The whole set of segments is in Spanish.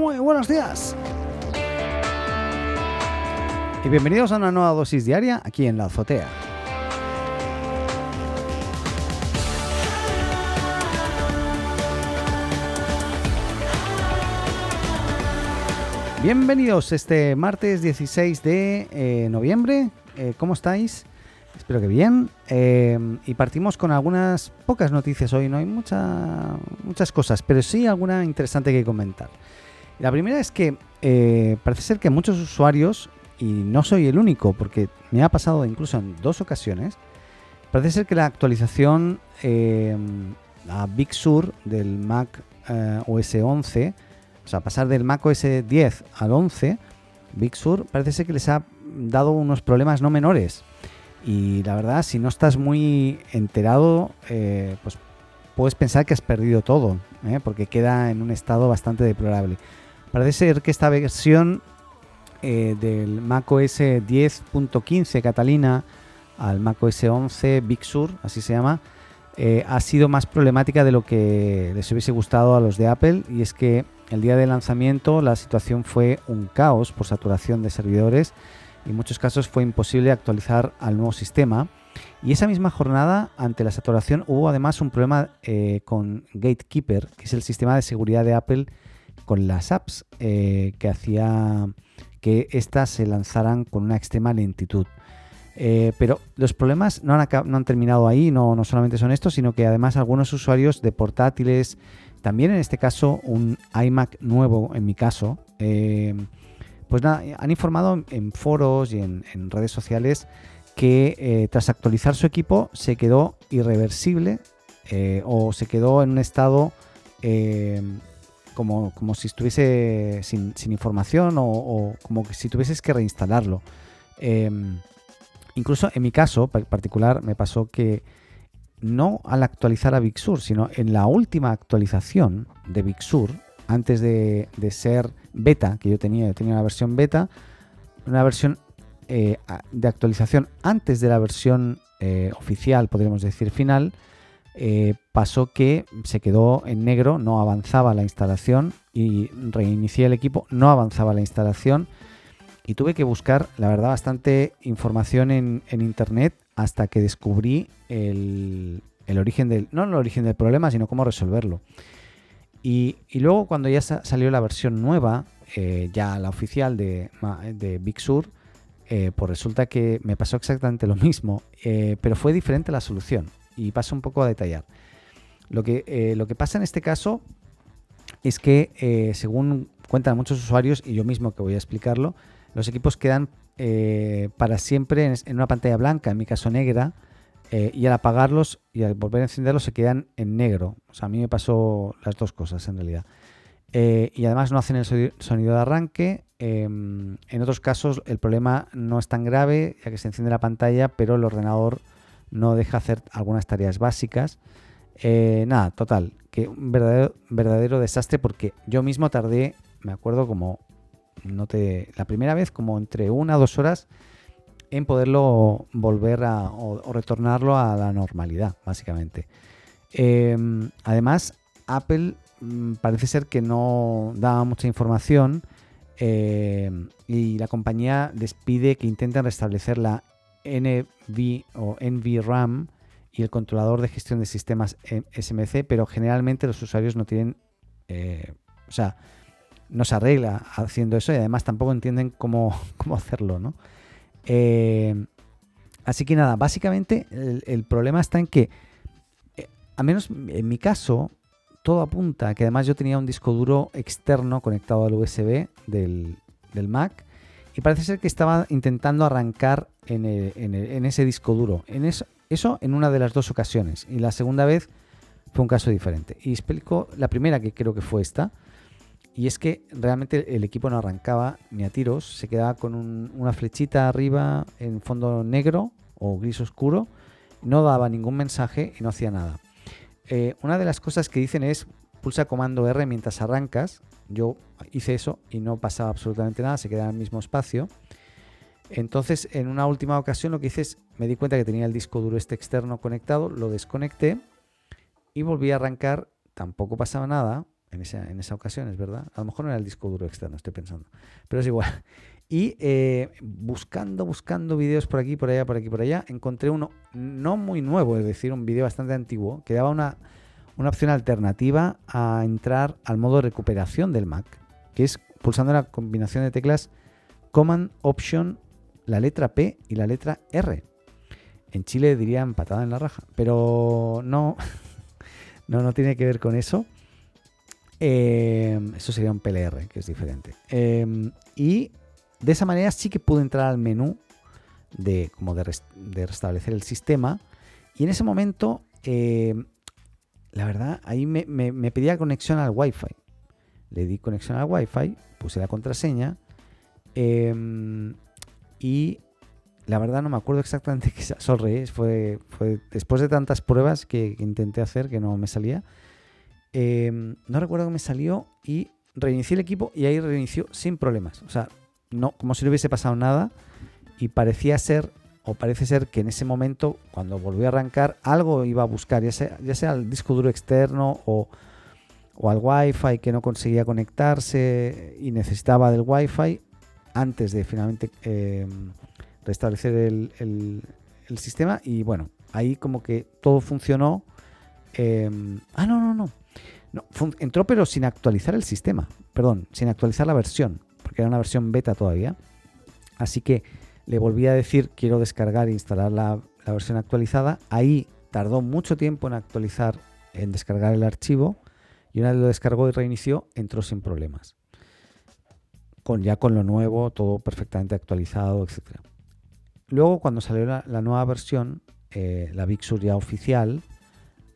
Muy buenos días. Y bienvenidos a una nueva dosis diaria aquí en la azotea. Bienvenidos este martes 16 de eh, noviembre. Eh, ¿Cómo estáis? Espero que bien. Eh, y partimos con algunas pocas noticias hoy. No hay mucha, muchas cosas, pero sí alguna interesante que comentar. La primera es que parece ser que muchos usuarios, y no soy el único, porque me ha pasado incluso en dos ocasiones, parece ser que la actualización a Big Sur del Mac OS 11 o sea, pasar del Mac OS 10 al 11, Big Sur parece ser que les ha dado unos problemas no menores. Y la verdad, si no estás muy enterado, eh, pues puedes pensar que has perdido todo, ¿eh? porque queda en un estado bastante deplorable. Parece ser que esta versión eh, del Mac OS 10.15 Catalina al Mac OS 11 Big Sur, así se llama, ha sido más problemática de lo que les hubiese gustado a los de Apple. Y es que el día del lanzamiento la situación fue un caos por saturación de servidores y en muchos casos fue imposible actualizar al nuevo sistema. Y esa misma jornada, ante la saturación, hubo además un problema eh, con Gatekeeper, que es el sistema de seguridad de Apple con las apps, eh, que hacía que éstas se lanzaran con una extrema lentitud. Eh, pero los problemas no han, terminado ahí, no, solamente son estos, sino que además algunos usuarios de portátiles, también en este caso un iMac nuevo, en mi caso, eh, pues nada, han informado en foros y en, redes sociales que tras actualizar su equipo se quedó irreversible o se quedó en un estado como, como, si estuviese sin, información o, o, como si tuvieses que reinstalarlo. incluso en mi caso particular me pasó que no al actualizar a Big Sur, sino en la última actualización de Big Sur, antes de, ser beta, que yo tenía, tenía una versión beta, una versión eh, de actualización antes de la versión eh, oficial, podríamos decir final, eh, pasó que se quedó en negro, no avanzaba la instalación y reinicié el equipo, no avanzaba la instalación y tuve que buscar, la verdad, bastante información en, internet hasta que descubrí el, origen del, no el origen del problema, sino cómo resolverlo. Y, luego cuando ya salió la versión nueva, eh, ya la oficial de, de Big Sur, eh, pues resulta que me pasó exactamente lo mismo, pero fue diferente la solución. Y paso un poco a detallar. Lo que, lo que pasa en este caso es que, según cuentan muchos usuarios, y yo mismo que voy a explicarlo, los equipos quedan eh, para siempre en, una pantalla blanca, en mi caso negra, eh, y al apagarlos y al volver a encenderlos se quedan en negro. O sea, a mí me pasó las dos cosas en realidad. Eh, y además no hacen el sonido de arranque. Em, en otros casos el problema no es tan grave, ya que se enciende la pantalla, pero el ordenador no deja hacer algunas tareas básicas. nada, total, que un verdadero, verdadero desastre porque yo mismo tardé, me acuerdo, como no te, la primera vez como entre una o dos horas en poderlo volver a, o, retornarlo a la normalidad, básicamente. Em, además, Apple mm, parece ser que no da mucha información em, y la compañía les pide que intenten restablecer la NV o NVRAM y el controlador de gestión de sistemas SMC, pero generalmente los usuarios no tienen, eh, o sea, no se arregla haciendo eso y además tampoco entienden cómo, hacerlo, ¿no? Eh, así que nada, básicamente el, problema está en que, eh, al menos en mi caso, todo apunta que además yo tenía un disco duro externo conectado al USB del, Mac y parece ser que estaba intentando arrancar en, ese disco duro. En eso, eso en una de las dos ocasiones y la segunda vez fue un caso diferente. Y explico la primera que creo que fue esta y es que realmente el equipo no arrancaba ni a tiros, se quedaba con una flechita arriba en fondo negro o gris oscuro, no daba ningún mensaje y no hacía nada. Eh, una de las cosas que dicen es pulsa comando R mientras arrancas. Yo hice eso y no pasaba absolutamente nada, se quedaba en el mismo espacio. Entonces, en una última ocasión lo que hice es, me di cuenta que tenía el disco duro este externo conectado, lo desconecté y volví a arrancar, tampoco pasaba nada en esa, en esa ocasión, es verdad. A lo mejor no era el disco duro externo, estoy pensando. Pero es igual. Y eh, buscando, buscando vídeos por aquí, por allá, por aquí, por allá, encontré uno no muy nuevo, es decir, un vídeo bastante antiguo, que daba una, una opción alternativa a entrar al modo recuperación del Mac, que es pulsando la combinación de teclas Command Option, la letra P y la letra R. En Chile dirían patada en la raja, pero no, no, no tiene que ver con eso. Em, eso sería un PLR, que es diferente. Em, y de esa manera sí que pude entrar al menú de, como de, restablecer el sistema. Y en ese momento, em, la verdad, ahí me, pedía conexión al Wi-Fi. Le di conexión al Wi-Fi, puse la contraseña. y la verdad no me acuerdo exactamente qué sorry, fue, fue después de tantas pruebas que, intenté hacer que no me salía. Em, no recuerdo que me salió y reinicié el equipo y ahí reinició sin problemas. O sea, no, como si no hubiese pasado nada y parecía ser parece ser que en ese momento cuando volvió a arrancar algo iba a buscar, ya sea, ya sea el disco duro externo o, o al wifi que no conseguía conectarse y necesitaba del wifi antes de finalmente em, restablecer el, sistema y bueno, ahí como que todo funcionó. Em, ah, no, no. no entró pero sin actualizar el sistema, perdón, sin actualizar la versión, porque era una versión beta todavía. Así que le volví a decir quiero descargar e instalar la, la versión actualizada. Ahí tardó mucho tiempo en actualizar, en descargar el archivo y una vez lo descargó y reinició, entró sin problemas. Con, ya con lo nuevo, todo perfectamente actualizado, etcétera. Luego, cuando salió la, nueva versión, eh, la Big ya oficial,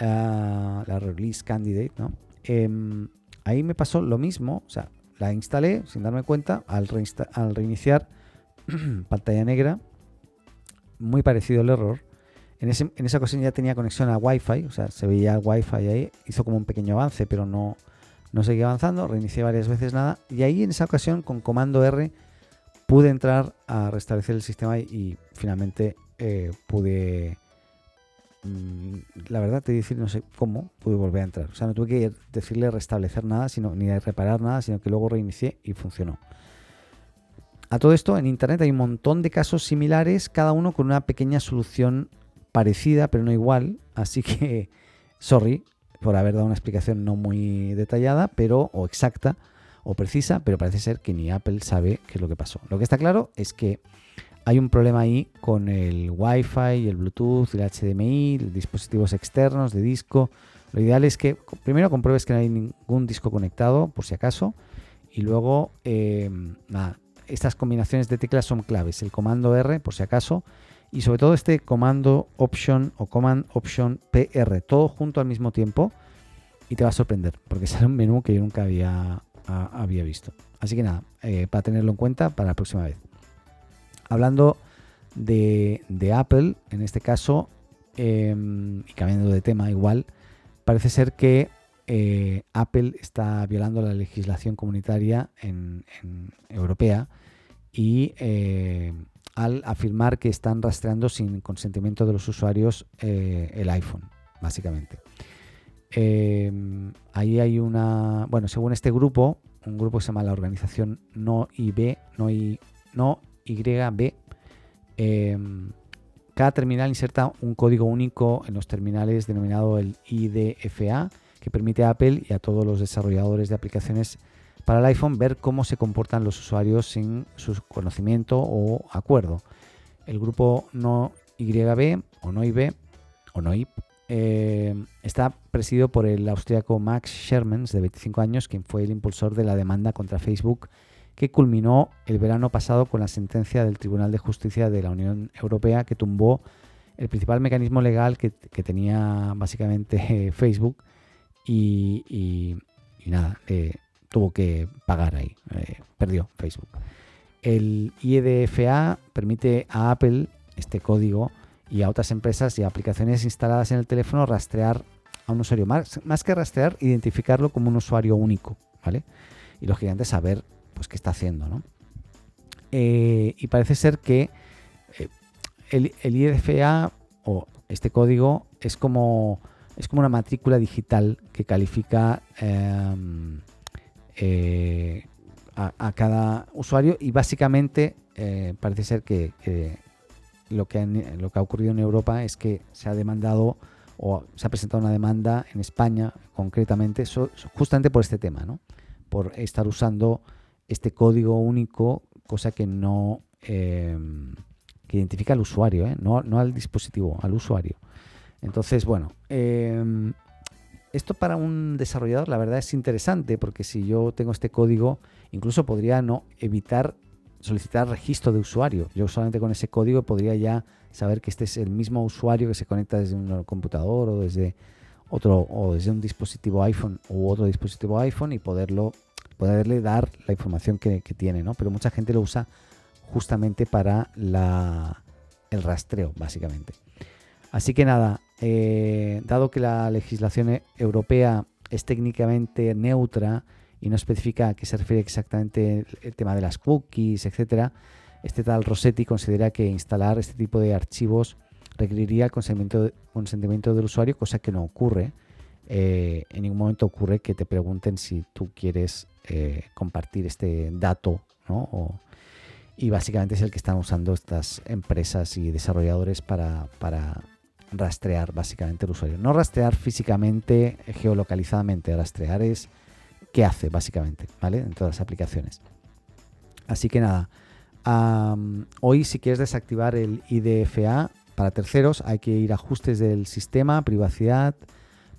eh, la Release Candidate, ¿no? Em, ahí me pasó lo mismo, o sea, la instalé sin darme cuenta, al reiniciar pantalla negra, muy parecido el error. En, en, esa ocasión ya tenía conexión a Wi-Fi, o sea, se veía Wi-Fi ahí, hizo como un pequeño avance, pero no, no seguía avanzando, reinicié varias veces nada, y ahí en esa ocasión con comando R pude entrar a restablecer el sistema y, finalmente eh, pude, mm, la verdad te decir, no sé cómo, pude volver a entrar. O sea, no tuve que decirle restablecer nada, sino, ni reparar nada, sino que luego reinicié y funcionó. A todo esto, en Internet hay un montón de casos similares, cada uno con una pequeña solución parecida, pero no igual. Así que, sorry por haber dado una explicación no muy detallada, pero o exacta, o precisa, pero parece ser que ni Apple sabe qué es lo que pasó. Lo que está claro es que hay un problema ahí con el Wi-Fi, el Bluetooth, el HDMI, dispositivos externos de disco. Lo ideal es que primero compruebes que no hay ningún disco conectado, por si acaso, y luego eh, estas combinaciones de teclas son claves. El comando R, por si acaso, y sobre todo este comando Option o Command Option PR, todo junto al mismo tiempo, y te va a sorprender, porque sale un menú que yo nunca había había visto. Así que nada, eh, para tenerlo en cuenta para la próxima vez. Hablando de, Apple, en este caso, em, y cambiando de tema igual, parece ser que eh, Apple está violando la legislación comunitaria en, europea y eh, al afirmar que están rastreando sin consentimiento de los usuarios el iPhone, básicamente. Ahí hay una, bueno, según este grupo, un grupo que se llama la organización No IB, No, I, no YB, cada terminal inserta un código único en los terminales denominado el IDFA, que permite a Apple y a todos los desarrolladores de aplicaciones para el iPhone ver cómo se comportan los usuarios sin su conocimiento o acuerdo. El grupo No YB o No IB o No IP eh, está presidido por el austriaco Max Shermans, de 25 años, quien fue el impulsor de la demanda contra Facebook, que culminó el verano pasado con la sentencia del Tribunal de Justicia de la Unión Europea que tumbó el principal mecanismo legal que, tenía básicamente Facebook y, nada, eh, tuvo que pagar ahí, eh, perdió Facebook. El IEDFA permite a Apple este código y a otras empresas y aplicaciones instaladas en el teléfono rastrear a un usuario. Más, más que rastrear, identificarlo como un usuario único, ¿vale? Y lógicamente saber pues qué está haciendo, ¿no? Eh, y parece ser que el, el, IDFA o este código es como es como una matrícula digital que califica em, eh, a, cada usuario y básicamente eh, parece ser que, lo, que lo que ha ocurrido en Europa es que se ha demandado o se ha presentado una demanda en España concretamente justamente por este tema, ¿no? por estar usando este código único, cosa que no em, que identifica al usuario, ¿eh? no, no, al dispositivo, al usuario. Entonces, bueno, em, esto para un desarrollador la verdad es interesante porque si yo tengo este código, incluso podría no evitar solicitar registro de usuario. Yo solamente con ese código podría ya saber que este es el mismo usuario que se conecta desde un computador o desde otro o desde un dispositivo iPhone u otro dispositivo iPhone y poderlo poderle dar la información que, tiene, ¿no? Pero mucha gente lo usa justamente para el rastreo, básicamente. Así que nada, eh, dado que la legislación e, europea es técnicamente neutra y no especifica a qué se refiere exactamente el, tema de las cookies, etcétera, este tal Rossetti considera que instalar este tipo de archivos requeriría el consentimiento, del usuario, cosa que no ocurre. Eh, en ningún momento ocurre que te pregunten si tú quieres eh, compartir este dato, ¿no? y básicamente es el que están usando estas empresas y desarrolladores para rastrear básicamente el usuario. No rastrear físicamente, geolocalizadamente, rastrear es qué hace básicamente, ¿vale? En todas las aplicaciones. Así que nada, hoy si quieres desactivar el IDFA para terceros hay que ir a ajustes del sistema, privacidad,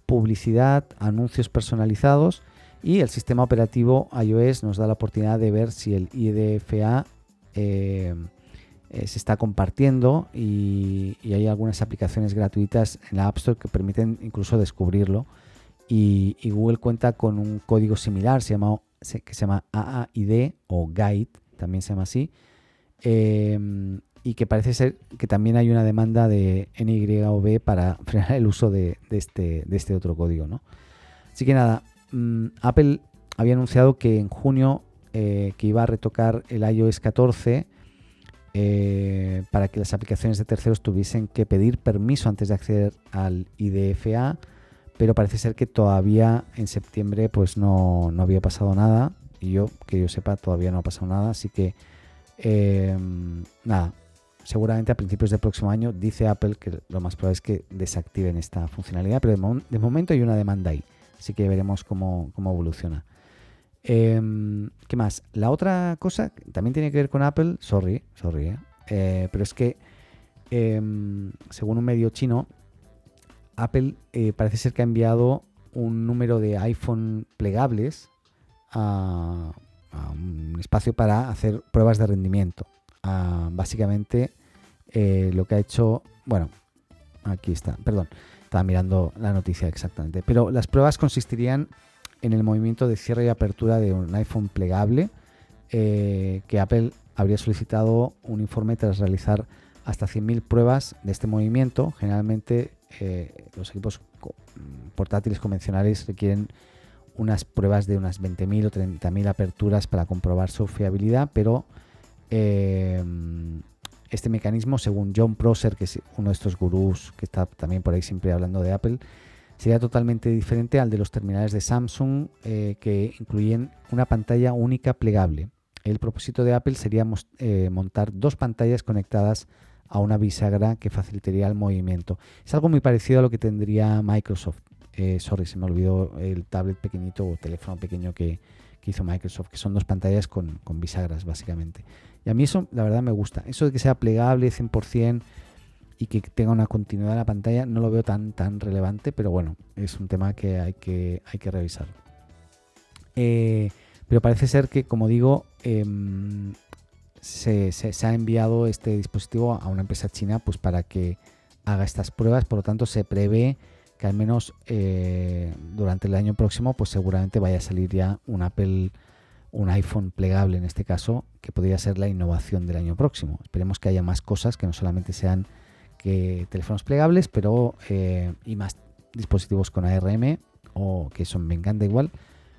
publicidad, anuncios personalizados y el sistema operativo iOS nos da la oportunidad de ver si el IDFA eh, eh, se está compartiendo y, hay algunas aplicaciones gratuitas en la App Store que permiten incluso descubrirlo. Y, Google cuenta con un código similar se llama, que se llama AAID o Guide, también se llama así. Em, y que parece ser que también hay una demanda de NYOB para frenar el uso de, este, de este otro código. ¿no? Así que nada, Mm, Apple había anunciado que en junio eh, que iba a retocar el iOS 14 eh, para que las aplicaciones de terceros tuviesen que pedir permiso antes de acceder al IDFA, pero parece ser que todavía en septiembre pues no, había pasado nada y yo que yo sepa todavía no ha pasado nada, así que em, nada, seguramente a principios del próximo año dice Apple que lo más probable es que desactiven esta funcionalidad, pero de momento hay una demanda ahí. Así que veremos cómo, evoluciona. Em, ¿Qué más? La otra cosa también tiene que ver con Apple. Sorry, sorry, eh, eh, pero es que em, según un medio chino, Apple eh, parece ser que ha enviado un número de iPhone plegables a, un espacio para hacer pruebas de rendimiento. Ah, básicamente lo que ha hecho, bueno, aquí está, perdón. Estaba mirando la noticia exactamente. Pero las pruebas consistirían en el movimiento de cierre y apertura de un iPhone plegable eh, que Apple habría solicitado un informe tras realizar hasta 100.000 pruebas de este movimiento. Generalmente eh, los equipos portátiles convencionales requieren unas pruebas de unas 20.000 o 30.000 aperturas para comprobar su fiabilidad, pero eh, este mecanismo, según John Prosser, que es uno de estos gurús que está también por ahí siempre hablando de Apple, sería totalmente diferente al de los terminales de Samsung eh, que incluyen una pantalla única plegable. El propósito de Apple sería eh, montar dos pantallas conectadas a una bisagra que facilitaría el movimiento. Es algo muy parecido a lo que tendría Microsoft. Eh, sorry, se me olvidó el tablet pequeñito o teléfono pequeño que, hizo Microsoft, que son dos pantallas con, con bisagras básicamente. Y a mí eso, la verdad, me gusta. Eso de que sea plegable 100% y que tenga una continuidad en la pantalla, no lo veo tan, tan relevante, pero bueno, es un tema que hay que, hay que revisar. Eh, pero parece ser que, como digo, em, se, ha enviado este dispositivo a una empresa china pues para que haga estas pruebas, por lo tanto se prevé que al menos eh, durante el año próximo pues seguramente vaya a salir ya un Apple un iPhone plegable en este caso, que podría ser la innovación del año próximo. Esperemos que haya más cosas que no solamente sean que teléfonos plegables, pero eh, y más dispositivos con ARM o que son me encanta igual.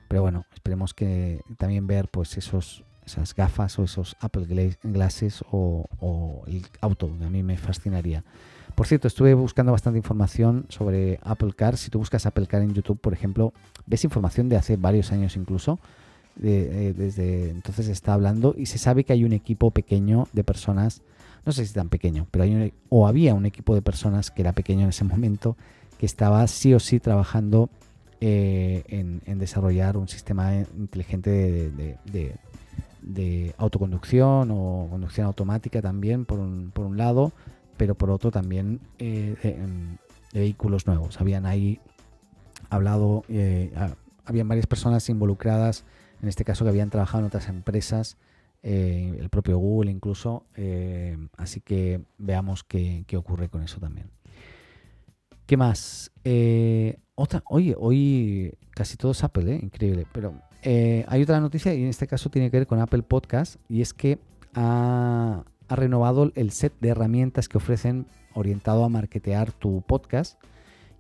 Pero bueno, esperemos que también ver pues esos esas gafas o esos Apple Glasses o, o el auto, a mí me fascinaría. Por cierto, estuve buscando bastante información sobre Apple Car. Si tú buscas Apple Car en YouTube, por ejemplo, ves información de hace varios años incluso. Eh, desde entonces está hablando y se sabe que hay un equipo pequeño de personas, no sé si tan pequeño, pero hay o había un equipo de personas que era pequeño en ese momento que estaba sí o sí trabajando eh, en, desarrollar un sistema inteligente de, autoconducción o conducción automática también por un, por un lado pero por otro también eh, de, vehículos nuevos. Habían ahí hablado, eh, habían varias personas involucradas, en este caso que habían trabajado en otras empresas, eh, el propio Google incluso, así que veamos qué, ocurre con eso también. ¿Qué más? otra, oye, hoy casi todo es Apple, increíble, pero hay otra noticia y en este caso tiene que ver con Apple Podcast y es que ha, ha renovado el set de herramientas que ofrecen orientado a marketear tu podcast.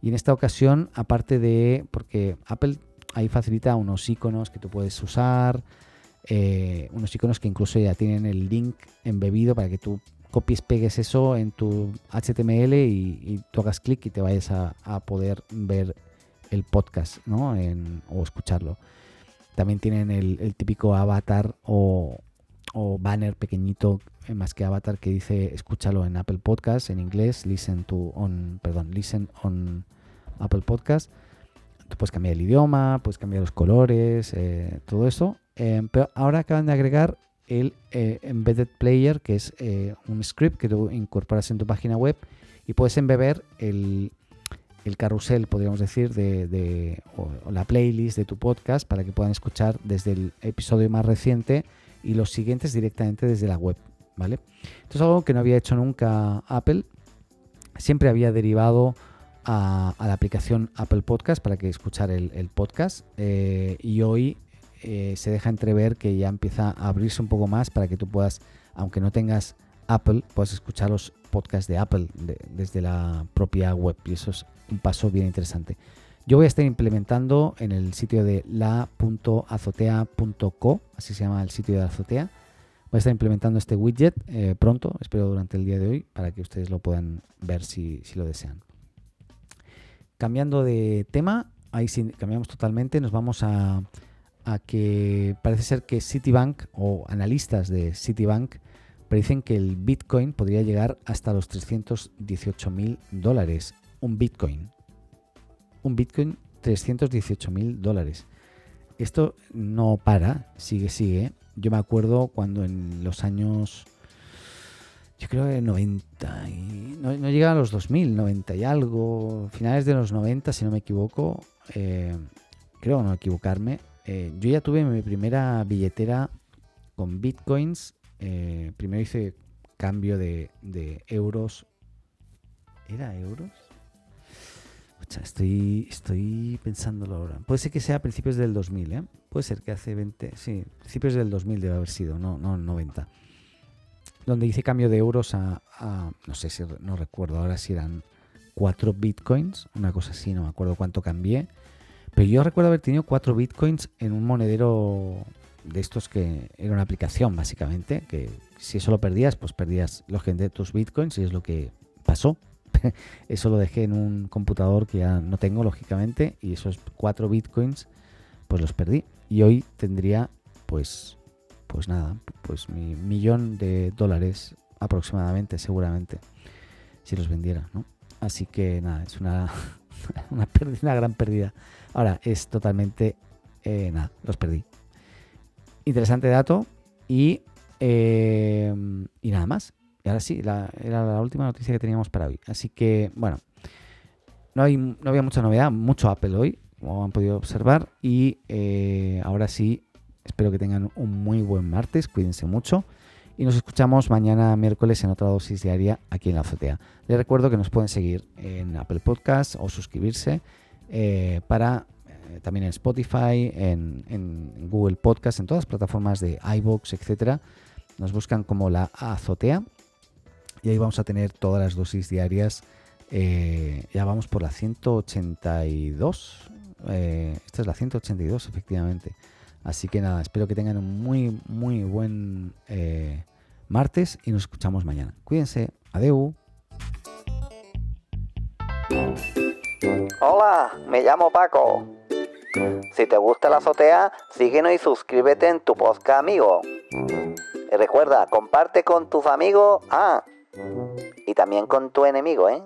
Y en esta ocasión, aparte de, porque Apple ahí facilita unos iconos que tú puedes usar, eh, unos iconos que incluso ya tienen el link embebido para que tú copies, pegues eso en tu HTML y, tú hagas clic y te vayas a, poder ver el podcast ¿no? o escucharlo. También tienen el, típico avatar o, o banner pequeñito eh, más que avatar que dice escúchalo en Apple Podcast en inglés, listen to on, perdón, listen on Apple Podcast. Tú puedes cambiar el idioma, puedes cambiar los colores, eh, todo eso. Eh, pero ahora acaban de agregar el Embedded Player, que es un script que tú incorporas en tu página web y puedes embeber el, el carrusel, podríamos decir, de, o la playlist de tu podcast para que puedan escuchar desde el episodio más reciente y los siguientes directamente desde la web. ¿vale? Esto es algo que no había hecho nunca Apple. Siempre había derivado a, la aplicación Apple Podcast para que escuchar el, podcast. Eh, y hoy eh, se deja entrever que ya empieza a abrirse un poco más para que tú puedas, aunque no tengas Apple, puedas escuchar los podcasts de Apple desde la propia web. Y eso es un paso bien interesante. Yo voy a estar implementando en el sitio de la.azotea.co, así se llama el sitio de Azotea. Voy a estar implementando este widget eh, pronto, espero durante el día de hoy, para que ustedes lo puedan ver si, lo desean. Cambiando de tema, ahí sí cambiamos totalmente, nos vamos a, a que parece ser que Citibank o analistas de Citibank predicen que el Bitcoin podría llegar hasta los 318 mil dólares. Un Bitcoin un Bitcoin 318 mil dólares. Esto no para, sigue, sigue. Yo me acuerdo cuando en los años, yo creo que 90, y, no, no a los 2000, 90 y algo, finales de los 90, si no me equivoco, eh, creo no equivocarme, eh, yo ya tuve mi primera billetera con bitcoins. Eh, primero hice cambio de, de euros. ¿Era euros? estoy, estoy pensándolo ahora. Puede ser que sea a principios del 2000, ¿eh? Puede ser que hace 20, sí, principios del 2000 debe haber sido, no, no 90. Donde hice cambio de euros a, no sé si, no recuerdo ahora si eran 4 bitcoins, una cosa así, no me acuerdo cuánto cambié. Pero yo recuerdo haber tenido 4 bitcoins en un monedero de estos que era una aplicación básicamente, que si eso lo perdías, pues perdías los de tus bitcoins y es lo que pasó. eso lo dejé en un computador que ya no tengo, lógicamente, y esos cuatro bitcoins, pues los perdí. Y hoy tendría, pues, pues nada, pues mi millón de dólares aproximadamente, seguramente, si los vendiera, ¿no? Así que nada, es una, una, pérdida, una gran pérdida. Ahora, es totalmente, eh, nada, los perdí. Interesante dato y, eh, y nada más. Y ahora sí, era la última noticia que teníamos para hoy. Así que, bueno, no, hay, no había mucha novedad, mucho Apple hoy, como han podido observar. Y eh, ahora sí, espero que tengan un muy buen martes, cuídense mucho. Y nos escuchamos mañana miércoles en otra dosis diaria aquí en la azotea. Les recuerdo que nos pueden seguir en Apple Podcast o suscribirse eh, para eh, también en Spotify, en, Google Podcast, en todas las plataformas de iBox, etcétera. Nos buscan como la azotea y ahí vamos a tener todas las dosis diarias. Eh, ya vamos por la 182. Eh, esta es la 182, efectivamente. Así que nada, espero que tengan un muy, muy buen eh, martes y nos escuchamos mañana. Cuídense, adeu. Hola, me llamo Paco. Si te gusta la azotea, síguenos y suscríbete en tu podcast amigo. Y recuerda, comparte con tus amigos. Ah, y también con tu enemigo, ¿eh?